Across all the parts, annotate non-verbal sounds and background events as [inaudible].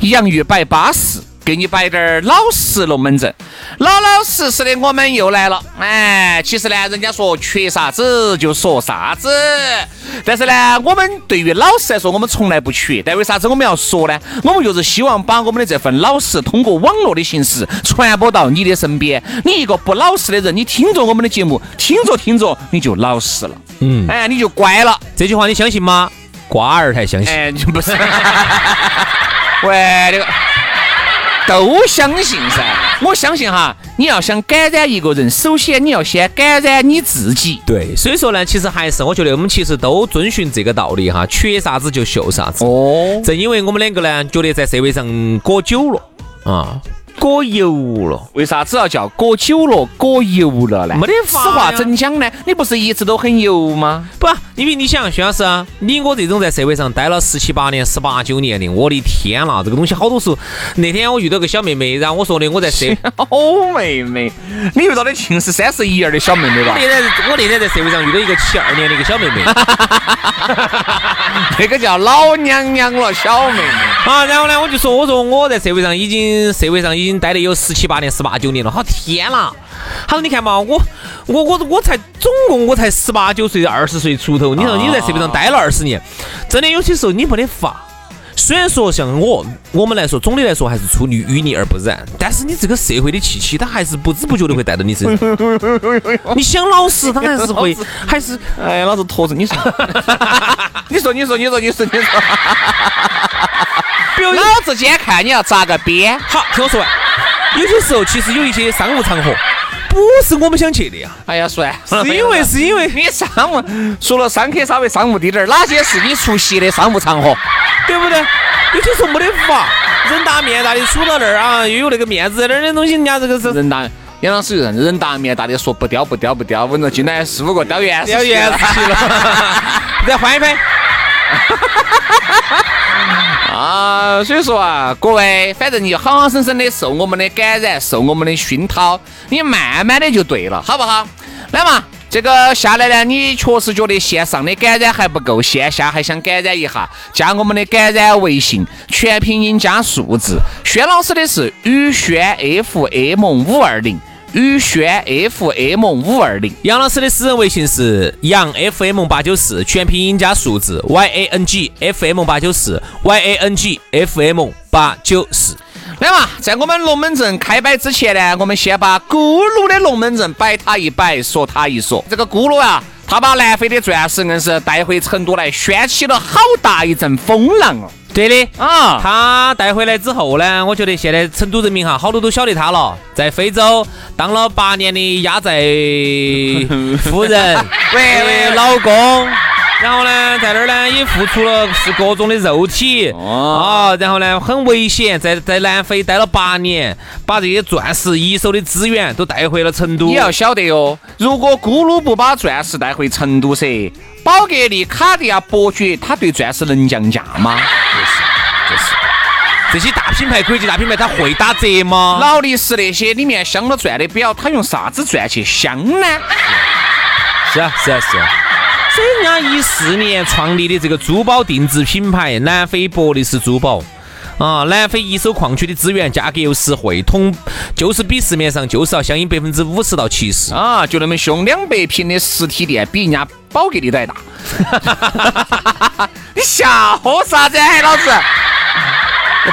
洋芋摆巴适，给你摆点儿老实龙门阵。老老实实的，我们又来了。哎，其实呢，人家说缺啥子就说啥子，但是呢，我们对于老实来说，我们从来不缺。但为啥子我们要说呢？我们就是希望把我们的这份老实，通过网络的形式传播到你的身边。你一个不老实的人，你听着我们的节目，听着听着你就老实了。嗯，哎，你就乖了。这句话你相信吗？瓜儿才相信。哎，不是。[laughs] 喂，这个都相信噻，我相信哈。你要想感染一个人，首先你要先感染你自己。对，所以说呢，其实还是我觉得我们其实都遵循这个道理哈，缺啥子就秀啥子。哦，正因为我们两个呢，觉得在社会上过久了啊。过油了，为啥子要叫过久了、过油了呢？没得法。此话怎讲呢？你不是一直都很油吗？不，因为你想，徐老师啊，你我这种在社会上待了十七八年、十八九年的，我的天呐，这个东西好多时候。那天我遇到个小妹妹，然后我说的我在社，[laughs] 哦妹妹，你遇到的竟是三十一二的小妹妹吧？那天我那天在社会上遇到一个七二年的一个小妹妹，[laughs] 那个叫老娘娘了，小妹妹。啊，然后呢，我就说，我说我在社会上已经，社会上已经。已经待了有十七八年、十八九年了，好天呐！他说：“你看嘛，我我我我才总共我才十八九岁、二十岁出头。你说你在社会上待了二十年，真的有些时候你没得法。虽然说像我我们来说，总的来说还是出淤淤泥而不染，但是你这个社会的气息，它还是不知不觉的会带到你身上。[laughs] 你想老实，他还是会，[laughs] 还是哎，老子拖着 [laughs] 你说，你说，你说，你说，你说，你说。”老子今天看你要咋个编，好，听我说完。有些时候，其实有一些商务场合，不是我们想去的呀。哎呀，算，是因为 [laughs] 是因为你商务，除了商客稍微商务滴点儿，哪些是你出席的商务场合？对不对？有些时候没得法，人大面大的杵到那儿啊，又有那个面子在那儿的东西，人家这个是人大。杨老师人人大面大的说不雕不雕不雕，稳着进来四五个雕圆雕圆去了，[laughs] 再换一拍。[laughs] 啊，所以说啊，各位，反正你好好生生的受我们的感染，受我们的熏陶，你慢慢的就对了，好不好？来嘛，这个下来呢，你确实觉得线上的感染还不够，线下还想感染一下，加我们的感染微信，全拼音加数字，轩老师的是宇轩 FM 五二零。宇轩 FM 五二零，杨老师的私人微信是杨 FM 八九四，全拼音加数字 Y A N G F M 八九四 Y A N G F M 八九四。来嘛，在我们龙门阵开摆之前呢，我们先把咕噜的龙门阵摆他一摆，说他一说。这个咕噜啊，他把南非的钻石硬是带回成都来，掀起了好大一阵风浪哦。对的啊，他带回来之后呢，我觉得现在成都人民哈，好多都晓得他了。在非洲当了八年的压寨夫人，[laughs] 喂喂，老公。然后呢，在那儿呢也付出了是各种的肉体啊，然后呢很危险，在在南非待了八年，把这些钻石一手的资源都带回了成都。你要晓得哟，如果咕噜不把钻石带回成都噻，宝格丽、卡地亚、伯爵，他对钻石能降价吗？就是就是，这些大品牌、国际大品牌，他会打折吗？劳力士那些里面镶了钻的表，他用啥子钻去镶呢？是啊是啊是啊。人家一四年创立的这个珠宝定制品牌南非博利斯珠宝啊，南非一手矿区的资源价格又实惠，同就是比市面上就是要相应百分之五十到七十啊，就那么凶，两百平的实体店比人家宝格丽都还大。[laughs] 你笑啥子，老子？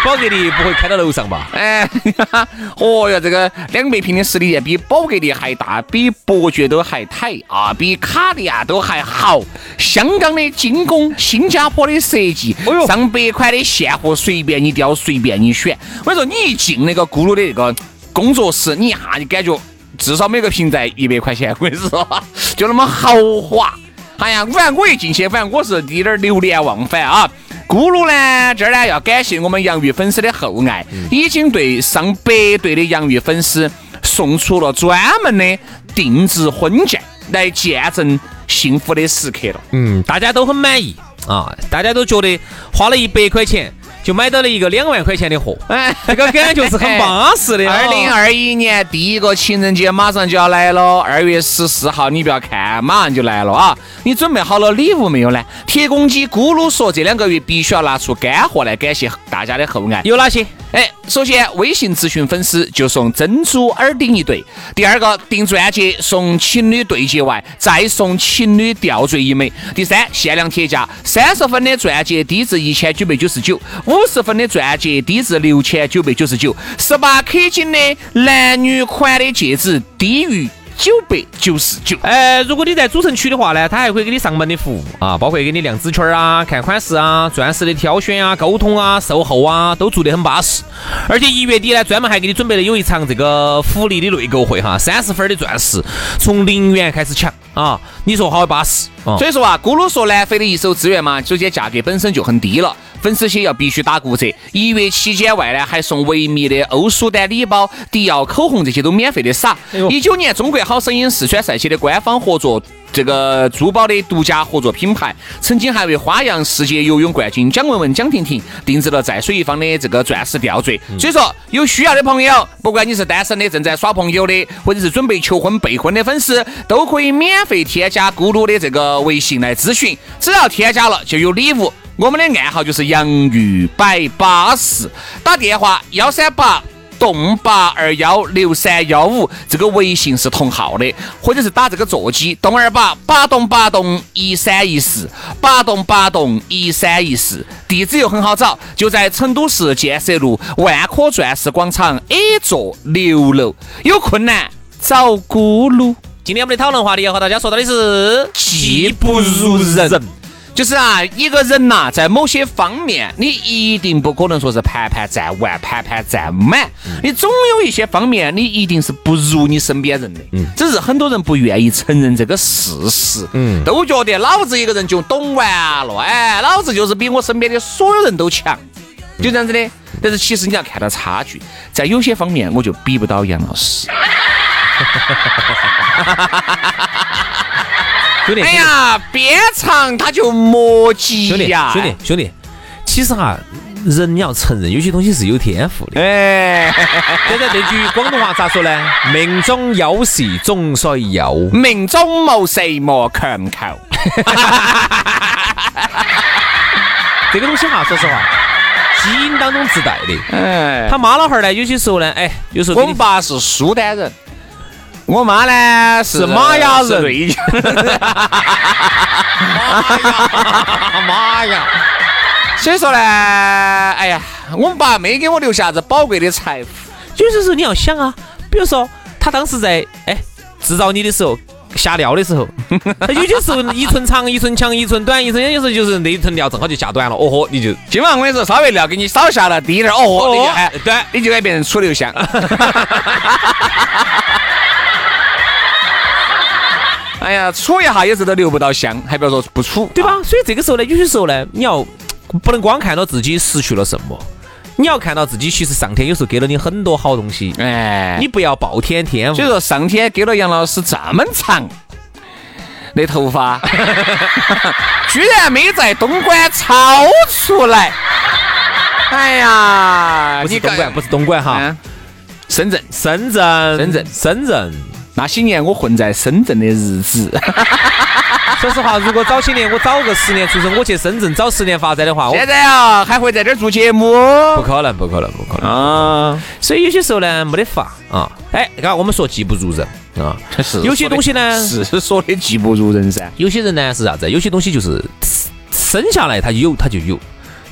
宝格丽不会开到楼上吧？哎，哈哈哦哟，这个两百平的实体店比宝格丽还大，比伯爵都还抬啊，比卡地亚都还好。香港的精工，新加坡的设计，哎呦上百款的现货随便你挑，随便你选。我跟你说，你一进那个咕噜的那个工作室，你一下就感觉至少每个瓶在一百块钱，我跟你说，就那么豪华。哎呀，反正我一进去，反正我是有点儿流连忘返啊。咕噜呢，这儿呢要感谢我们洋芋粉丝的厚爱，已经对上百对的洋芋粉丝送出了专门的定制婚戒，来见证幸福的时刻了。嗯，大家都很满意啊，大家都觉得花了一百块钱就买到了一个两万块钱的货，[laughs] 哎，这个感觉是很巴适的哦。二零二一年第一个情人节马上就要来了，二月十四号，你不要看，马上就来了啊！你准备好了礼物没有呢？铁公鸡咕噜说，这两个月必须要拿出干货来感谢大家的厚爱。有哪些？哎，首先微信咨询粉丝就送珍珠耳钉一对，第二个订钻戒送情侣对戒外，再送情侣吊坠一枚。第三，限量铁价，三十分的钻戒低至一千九百九十九，五十分的钻戒低至六千九百九十九，十八 K 金的男女款的戒指低于。九百九十九，呃，如果你在主城区的话呢，他还会给你上门的服务啊，包括给你量尺圈啊、看款式啊、钻石的挑选啊、沟通啊、售后啊，都做得很巴适。而且一月底呢，专门还给你准备了有一场这个福利的内购会哈，三十分的钻石从零元开始抢啊，你说好巴适啊！所以说啊，咕噜说南非的一手资源嘛，首先价格本身就很低了。粉丝些要必须打骨折，一月期间外呢还送维密的欧舒丹礼包、迪奥口红这些都免费的撒。一九年中国好声音四川赛区的官方合作，这个珠宝的独家合作品牌，曾经还为花样世界游泳冠军蒋雯雯、蒋婷婷定制了在水一方的这个钻石吊坠。所以说，有需要的朋友，不管你是单身的、正在耍朋友的，或者是准备求婚备婚的粉丝，都可以免费添加咕噜的这个微信来咨询，只要添加了就有礼物。我们的暗号就是洋芋摆巴士，打电话幺三八栋八二幺六三幺五，这个微信是同号的，或者是打这个座机洞二八八栋八栋一三一四八栋八栋一三一四，地址又很好找，就在成都市建设路万科钻石广场 A 座六楼，有困难找咕噜。今天我们的讨论话题要和大家说到的是技不如人。就是啊，一个人呐，在某些方面，你一定不可能说是盘盘占完、盘盘占满，你总有一些方面，你一定是不如你身边人的。嗯，只是很多人不愿意承认这个事实。嗯，都觉得老子一个人就懂完了，哎，老子就是比我身边的所有人都强，就这样子的。但是其实你要看到差距，在有些方面我就比不到杨老师。[laughs] 兄弟，哎呀，边长他就莫急呀，兄弟兄弟，其实哈，人你要承认有些东西是有天赋的。哎，现在这句广东话咋说呢？命中有时终须有，命中无时莫强求。[laughs] 这个东西哈，说实话，基因当中自带的。哎，他妈老汉儿呢，有些时候呢，哎，有时候我们爸是苏丹人。我妈呢是玛雅人，妈呀妈呀！所以说呢，哎呀，我们爸没给我留下子宝贵的财富。有些时候你要想啊，比如说他当时在哎制造你的时候，下料的时候，[laughs] 有些时候一寸长一寸强一寸短一寸，有时候就是那一寸料正好就下短了，哦豁，[laughs] 你就今晚我跟你说，稍微料给你少下了低点，哦豁，你就哎对，你就该变成楚留香。[laughs] 哎呀，处一下也是都留不到香，还不要说不处，对吧？所以这个时候呢，有些时候呢，你要不能光看到自己失去了什么，你要看到自己其实上天有时候给了你很多好东西。哎，你不要暴殄天物。所以说，上天给了杨老师这么长的头发，[laughs] 居然没在东莞超出来。哎呀，不是东莞，不是东莞哈，深圳，深圳，深圳，深圳。那些年我混在深圳的日子，[laughs] 说实话，如果早些年我早个十年出生，我去深圳早十年发展的话，现在啊还会在这儿做节目？不可能，不可能，不可能啊！所以有些时候呢，没得法啊。哎，刚我们说技不如人啊，[laughs] 是有些东西呢是说的技不如人噻。有些人呢是啥子？有些东西就是生下来他有他就有，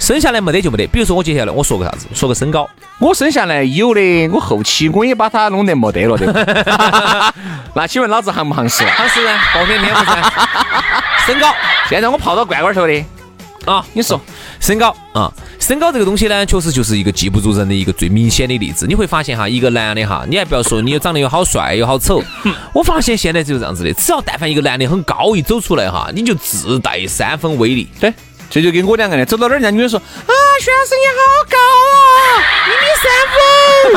生下来没得就没得。比如说我接下来我说个啥子，说个身高，我生下来有的，我后期我也把它弄得没得了的。[laughs] 那请问老子行不行实？他是呢，暴殄天物噻。[laughs] 身高，现在我泡到罐罐头的啊，你说身高啊，身高这个东西呢，确实就是一个记不住人的一个最明显的例子。你会发现哈，一个男的哈，你还不要说你长得又好帅又好丑，我发现现在就是这样子的，只要但凡一个男的很高一走出来哈，你就自带三分威力。对，这就跟我两个人走到哪儿，人家女的说啊，徐老师你好高哦，一米三五。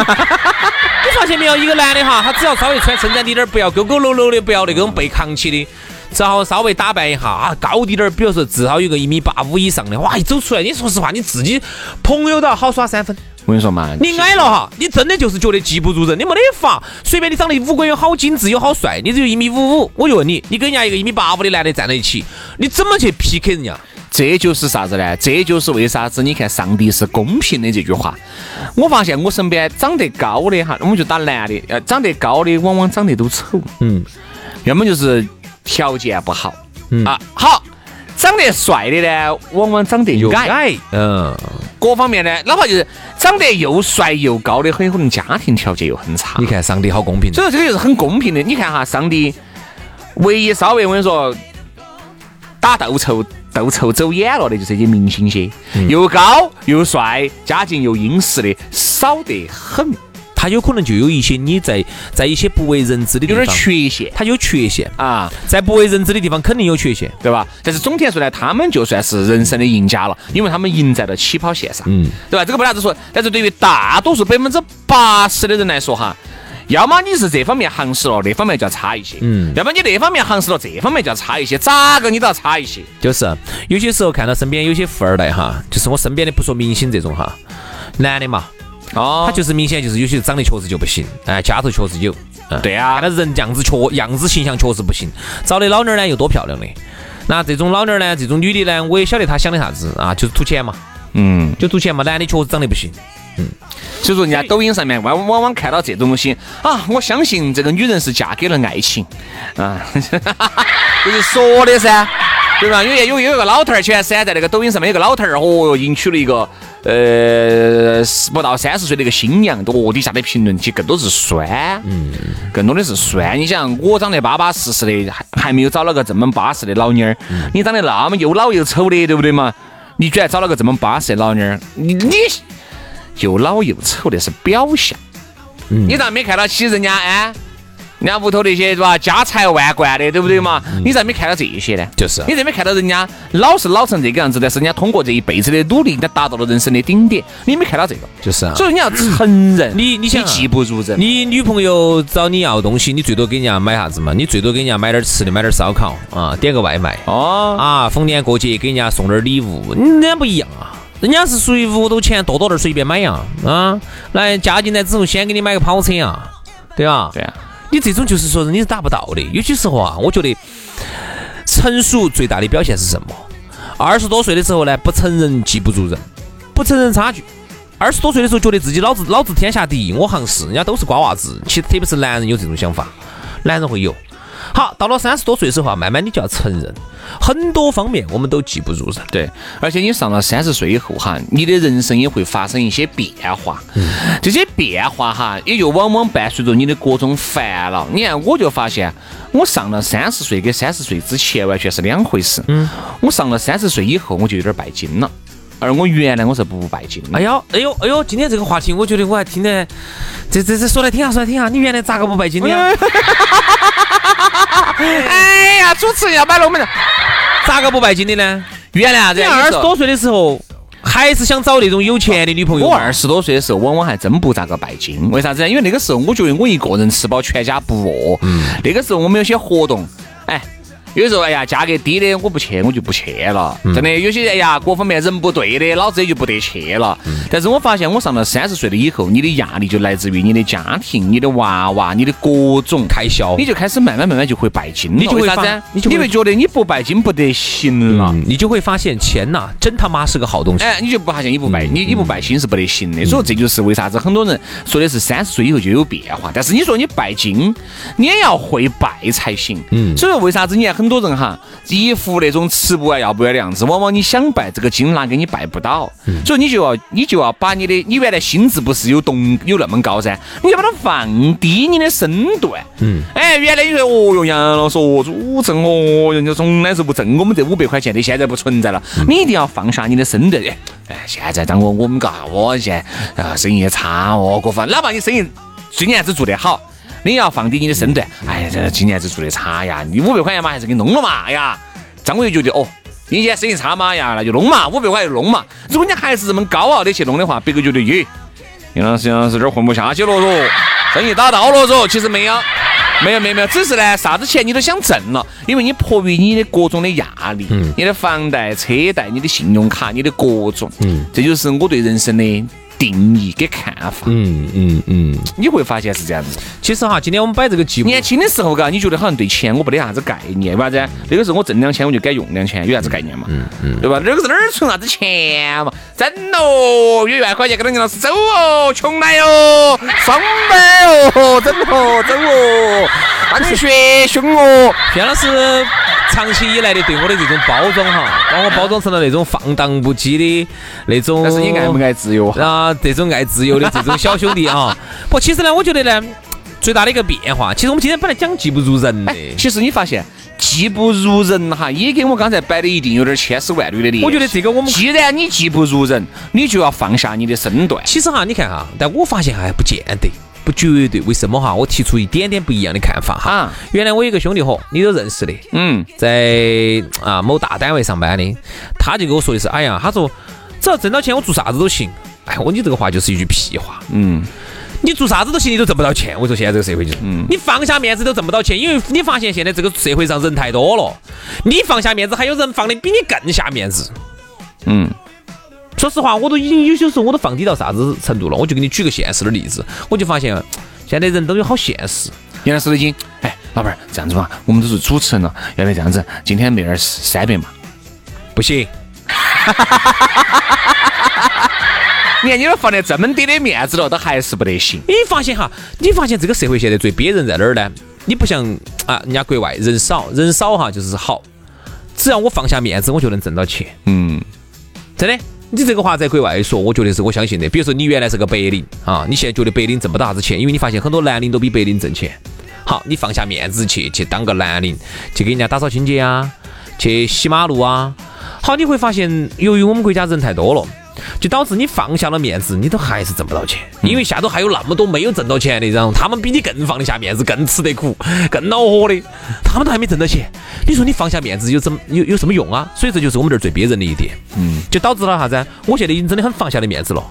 [laughs] 你发现没有，一个男的哈，他只要稍微穿衬衫低点儿，不要勾勾搂搂的，不要那种被扛起的。只好稍微打扮一下啊，高低点儿，比如说至少有个一米八五以上的，哇，一走出来，你说实话，你自己朋友都要好耍三分。我跟你说嘛，你矮了哈，你真的就是觉得技不如人，你没得法。随便你长得五官又好精致又好帅，你只有一米五五，我就问你，你跟人家一个一米八五的男的站在一起，你怎么去 PK 人家？这就是啥子呢？这就是为啥子？你看上帝是公平的这句话。我发现我身边长得高的哈，我们就打男的，呃，长得高的往往长得都丑，嗯，要么就是条件不好，啊，好，长得帅的呢，往往长得又矮，嗯，各方面呢，哪怕就是长得又帅又高的，很有可能家庭条件又很差。你看上帝好公平，所以说这个就是很公平的。你看哈，上帝唯一稍微我跟你说打斗臭。斗臭走眼了的，就是这些明星些，又高又帅，家境又殷实的少得很。他有可能就有一些你在在一些不为人知的地方有点缺陷，他有缺陷啊，在不为人知的地方肯定有缺陷，对吧？但是总体来说呢，他们就算是人生的赢家了，因为他们赢在了起跑线上，嗯，对吧？这个不啥子说，但是对于大多数百分之八十的人来说哈。要么你是这方面行实了，那方面就要差一些。嗯，要么你那方面行实了，这方面就要差一些。咋个你都要差一些。就是有些时候看到身边有些富二代哈，就是我身边的不说明星这种哈，男的嘛，哦，他就是明显就是有些长得确实就不行，哎，家头确实有。嗯，对啊，看到人样子确样子形象确实不行，找的老妞儿呢又多漂亮的。那这种老妞儿呢，这种女的呢，我也晓得她想的啥子啊，就是图钱嘛。嗯，就图钱嘛，男的确实长得不行。嗯，所以说人家抖音上面往往往看到这种东西啊，我相信这个女人是嫁给了爱情啊，[laughs] 就是说的噻，对吧？因为有有一个老头儿前噻，在那个抖音上面有个老头儿，哦，迎娶了一个呃不到三十岁的一个新娘，哦，底下的评论区更多是酸，嗯，更多的是酸。你想，我长得巴巴适适的，还还没有找了个这么巴适的老妞儿，你长得那么又老又丑的，对不对嘛？你居然找了个这么巴适的老妞儿，你你。又老又丑的是表象，你咋没看到起人家哎？人家屋头那些是吧？家财万贯的，对不对嘛？你咋没看到这些呢？就是，你咋没看到人家老是老成这个样子？但是人家通过这一辈子的努力，人家达到了人生的顶点。你没看到这个？就是啊。所以你要承认，你你想技不如人。你女朋友找你要东西，你最多给人家买啥子嘛？你最多给人家买点吃的，买点烧烤啊，点个外卖哦啊，逢年过节给人家送点礼物，人家不一样啊。人家是属于屋头钱多多点随便买呀，啊，来加进来之后先给你买个跑车呀，对吧？对啊，你这种就是说你是达不到的。有些时候啊，我觉得成熟最大的表现是什么？二十多岁的时候呢，不承认记不如人，不承认差距。二十多岁的时候觉得自己老子老子天下第一，我行是，人家都是瓜娃子。其实特别是男人有这种想法，男人会有。好，到了三十多岁的时候啊，慢慢你就要承认，很多方面我们都记不住人。对，而且你上了三十岁以后哈，你的人生也会发生一些变化。嗯，这些变化哈，也就往往伴随着你的各种烦恼。你看，我就发现，我上了三十岁跟三十岁之前完全是两回事。嗯，我上了三十岁以后，我就有点拜金了。而我原来我是不拜金。哎呦，哎呦，哎呦，今天这个话题，我觉得我还听得，这这这说来听下，说来听下。你原来咋个不拜金的？[laughs] [laughs] 哎呀，主持人要买龙门阵，咋个不拜金的呢？原来啊，这二十多岁的时候，还是想找那种有钱的女朋友。我二十多岁的时候，往往还真不咋个拜金。为啥子呢？因为那个时候，我觉得我一个人吃饱全家不饿。嗯。那个时候我们有些活动，哎。有时候，哎呀，价格低的我不去，我就不去了。真的，有些哎呀，各方面人不对的，老子也就不得去了。但是我发现，我上了三十岁了以后，你的压力就来自于你的家庭、你的娃娃、你的各种开销，你就开始慢慢慢慢就会拜金了。你就会啥子？你就会觉得你不拜金不得行了。你就会发现钱呐，真他妈是个好东西。哎，你就不发现你不拜你你不拜金是不得行的。所以这就是为啥子很多人说的是三十岁以后就有变化。但是你说你拜金，你也要会拜才行。嗯。所以说为啥子你看很很多人哈，一副那种吃不完要不完的样子，往往你想拜这个金拿给你拜不到，所以你就要你就要把你的你原来心智不是有动有那么高噻，你要把它放低你的身段。嗯，哎，原来你说哦哟，杨老师哦，主挣哦，人家从来是不挣我们这五百块钱的，现在不存在了。你一定要放下你的身段。哎，现在当我我们嘎，我现在啊生意也差哦，过分。哪怕你生意今年子做得好。你要放低你的身段，哎呀，这今年子做的差呀，你五百块钱嘛，还是给你弄了嘛，哎呀，张伟觉得哦，你现在生意差嘛呀，那就弄嘛，五百块就弄嘛。如果你还是这么高傲的去弄的话，别个觉得耶，杨老师杨老师这儿混不下去了嗦，生意打到了嗦。其实没有，没有没有没有，只是呢，啥子钱你都想挣了，因为你迫于你的各种的压力，嗯，你的房贷、车贷、你的信用卡、你的各种，嗯，这就是我对人生的。定义跟看法，嗯嗯嗯，你会发现是这样子。其实哈，今天我们摆这个节目，年轻的时候嘎，你觉得好像对钱我不得啥子概念，为啥子？那个时候我挣两千我就该用两千，有啥子概念嘛？嗯嗯，对吧？那个是哪儿存啥子钱嘛？挣哦，有一万块钱跟杨老师走哦，穷来哟，双倍哦，整哦，走哦，当学凶哦，骗老师。长期以来的对我的这种包装哈，把我包装成了那种放荡不羁的那种。但是你爱不爱自由啊？这种爱自由的这种小兄弟啊。[laughs] 不，其实呢，我觉得呢，最大的一个变化，其实我们今天本来讲技不如人的。其实你发现技不如人哈，也跟我刚才摆的一定有点千丝万缕的联系。我觉得这个我们既然你技不如人，你就要放下你的身段。其实哈，你看哈，但我发现还不见得。不绝对，为什么哈？我提出一点点不一样的看法哈。原来我有个兄弟伙，你都认识的，嗯，在啊某大单位上班的，他就跟我说的是，哎呀，他说只要挣到钱，我做啥子都行。哎，我你这个话就是一句屁话，嗯，你做啥子都行，你都挣不到钱。我说现在这个社会就是，嗯，你放下面子都挣不到钱，因为你发现现在这个社会上人太多了，你放下面子，还有人放的比你更下面子，嗯。说实话，我都已经有些时候我都放低到啥子程度了。我就给你举个现实的例子，我就发现现在人都有好现实。杨老师已经，哎，老板儿这样子嘛，我们都是主持人了，要不要这样子？今天妹儿三百嘛？不行。[laughs] 你看你都放得这么低的面子了，都还是不得行。你发现哈？你发现这个社会现在最憋人在哪儿呢？你不像啊，人家国外人少人少哈，就是好。只要我放下面子，我就能挣到钱。嗯，真的。你这个话在国外说，我觉得是我相信的。比如说，你原来是个白领啊，你现在觉得白领挣不到啥子钱，因为你发现很多蓝领都比白领挣钱。好，你放下面子去去当个蓝领，去给人家打扫清洁啊，去洗马路啊。好，你会发现，由于我们国家人太多了。就导致你放下了面子，你都还是挣不到钱，因为下头还有那么多没有挣到钱的，然后他们比你更放得下面子，更吃得苦，更恼火的，他们都还没挣到钱。你说你放下面子有怎么有有什么用啊？所以这就是我们这儿最憋人的一点，嗯，就导致了啥子？我现在已经真的很放下的面子了。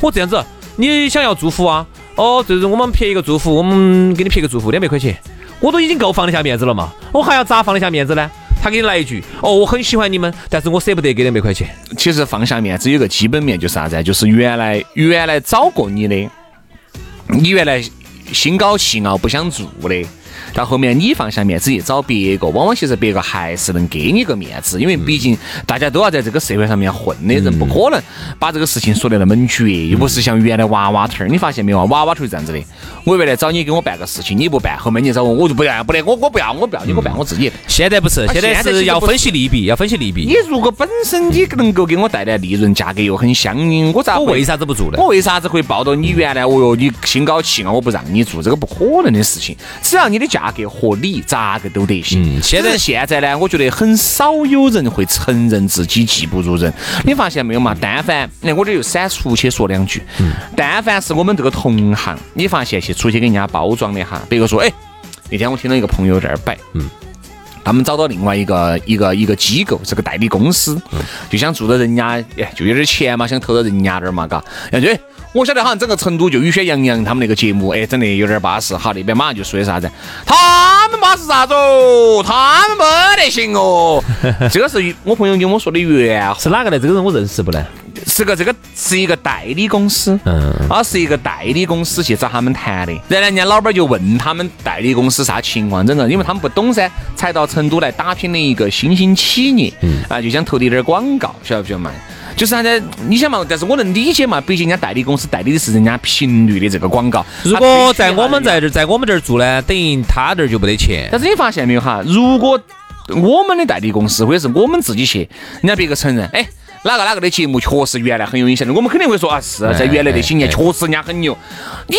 我这样子，你想要祝福啊？哦，就是我们撇一个祝福，我们给你撇个祝福，两百块钱，我都已经够放得下面子了嘛，我还要咋放得下面子呢？他给你来一句哦，我很喜欢你们，但是我舍不得给两百块钱。其实放下面子有个基本面就是啥子？就是原来原来找过你的，你原来心高气傲不想做的。到后面你放下面子去找别个，往往其实别个还是能给你个面子，因为毕竟大家都要在这个社会上面混的人，不可能把这个事情说得那么绝，又不是像原来娃娃头儿，你发现没有？娃娃头是这样子的，我原来找你给我办个事情，你不办，后面你找我，我就不要，不得，我我不要，我不要，你给我办，我自己。现在不是，现在是要分析利弊，要分析利弊。你如果本身你能够给我带来利润，价格又很相应，我咋我为啥子不做呢？我为啥子会抱到你原来？哦哟，你心高气傲，我不让你做，这个不可能的事情。只要你的价格合理。咋个都得行。嗯，现在现在呢，我觉得很少有人会承认自己技不如人。你发现没有嘛？但凡那我这又闪出去说两句。嗯。但凡是我们这个同行，你发现去出去给人家包装的哈，别个说，哎，那天我听到一个朋友在那儿摆，嗯，他们找到另外一个一个一个机构，是个代理公司，就想做到人家，哎，就有点钱嘛，想投到人家那儿嘛，嘎，然后就。我晓得好像整个成都就雨轩洋洋他们那个节目，哎，整的有点巴适。好，那边马上就说的啥子？他们巴适啥子哦？他们没得行哦。[laughs] 这个是我朋友跟我说的原话。是哪个呢？这个人我认识不呢？是个这个是一个代理公司，嗯，啊，是一个代理公司去找他们谈的。然后人家老板就问他们代理公司啥情况，真的因为他们不懂噻，才到成都来打拼的一个新兴企业，嗯，啊，就想投点点广告，晓得不晓得嘛？就是啥子？你想嘛？但是我能理解嘛？毕竟人家代理公司代理的是人家频率的这个广告。如果在我们在这，在我们这儿做呢，等于他这儿就没得钱。但是你发现没有哈？如果我们的代理公司或者是我们自己去，人家别个承认，哎，哪个哪个的节目确实原来很有影响力，我们肯定会说啊，是在原来那些年确实人家很牛。你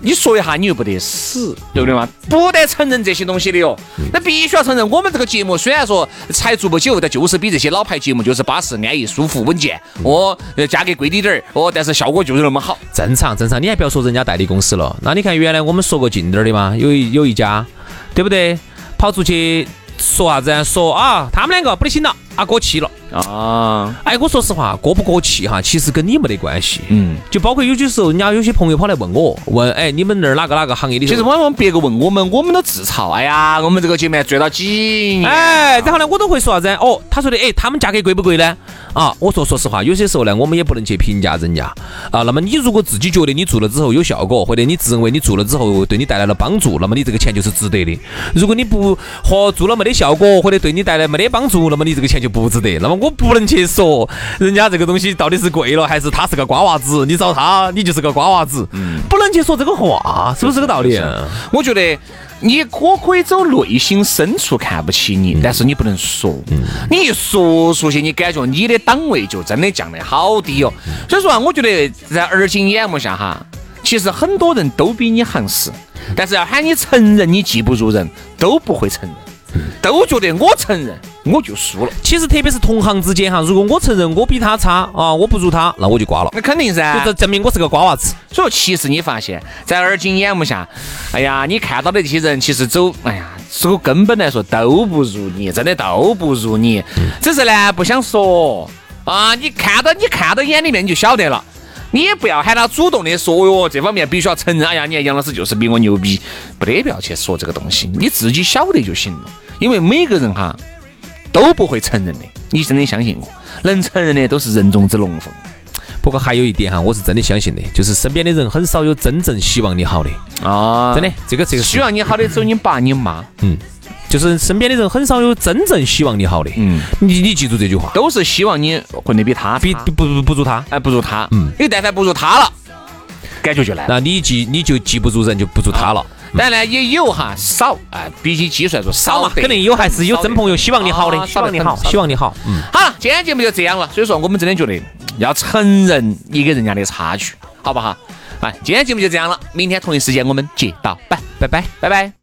你说一下，你又不得死，对不对嘛？不得承认这些东西的哟。那必须要承认，我们这个节目虽然说才做不久，但就是比这些老牌节目就是巴适、安逸、舒服、稳健。哦，价格贵滴点儿，哦，但是效果就是那么好。正常正常，你还不要说人家代理公司了。那你看原来我们说过近点儿的嘛，有一有一家，对不对？跑出去说啥子？说啊，他们两个不得行了，啊过气了。啊，哎，我说实话，过不过气哈，其实跟你没得关系。嗯，就包括有些时候，人家有些朋友跑来问我，问，哎，你们那儿哪个哪个行业的？其实往往别个问我们，我们都自嘲。哎呀，我们这个节目做到几年？哎，然后呢，我都会说啥子？哦，他说的，哎，他们价格贵不贵呢？啊，我说说实话，有些时候呢，我们也不能去评价人家啊。那么你如果自己觉得你做了之后有效果，或者你自认为你做了之后对你带来了帮助，那么你这个钱就是值得的。如果你不和做了没得效果，或者对你带来没得帮助，那么你这个钱就不值得。那么我不能去说人家这个东西到底是贵了，还是他是个瓜娃子。你找他，你就是个瓜娃子，不能去说这个话，是不是这个道理？我觉得。你我可以走内心深处看不起你，但是你不能说。你一说出去，你感觉你的档位就真的降得好低哦。所以说啊，我觉得在而今眼目下哈，其实很多人都比你行势，但是要喊你承认你技不如人，都不会承认。都觉得我承认我就输了。其实特别是同行之间哈，如果我承认我比他差啊，我不如他，那我就挂了。那肯定噻，就证明我是个瓜娃子。所以其实你发现，在而今眼目下，哎呀，你看到的这些人，其实走，哎呀，从根本来说都不如你，真的都不如你。只是呢，不想说啊。你看到，你看到眼里面你就晓得了。你也不要喊他主动的说哟，这方面必须要承认。哎呀，你看杨老师就是比我牛逼，不得不要去说这个东西，你自己晓得就行了。因为每个人哈都不会承认的，你真的相信我？能承认的都是人中之龙凤。不过还有一点哈，我是真的相信的，就是身边的人很少有真正希望你好的啊！真的，这个这个希望你好的只有你爸你妈。嗯。就是身边的人很少有真正希望你好的，嗯，你你记住这句话，都是希望你混得比他比不不不如他，哎不如他，嗯，因为但凡不如他了，感觉就来。那你记你就记不住人就不如他了。当然也有哈少，哎，比起计算说少嘛，肯定有还是有真朋友希望你好的，希望你好，希望你好。嗯，好了，今天节目就这样了。所以说我们真的觉得要承认你跟人家的差距，好不好？来，今天节目就这样了，明天同一时间我们接到拜拜拜拜拜。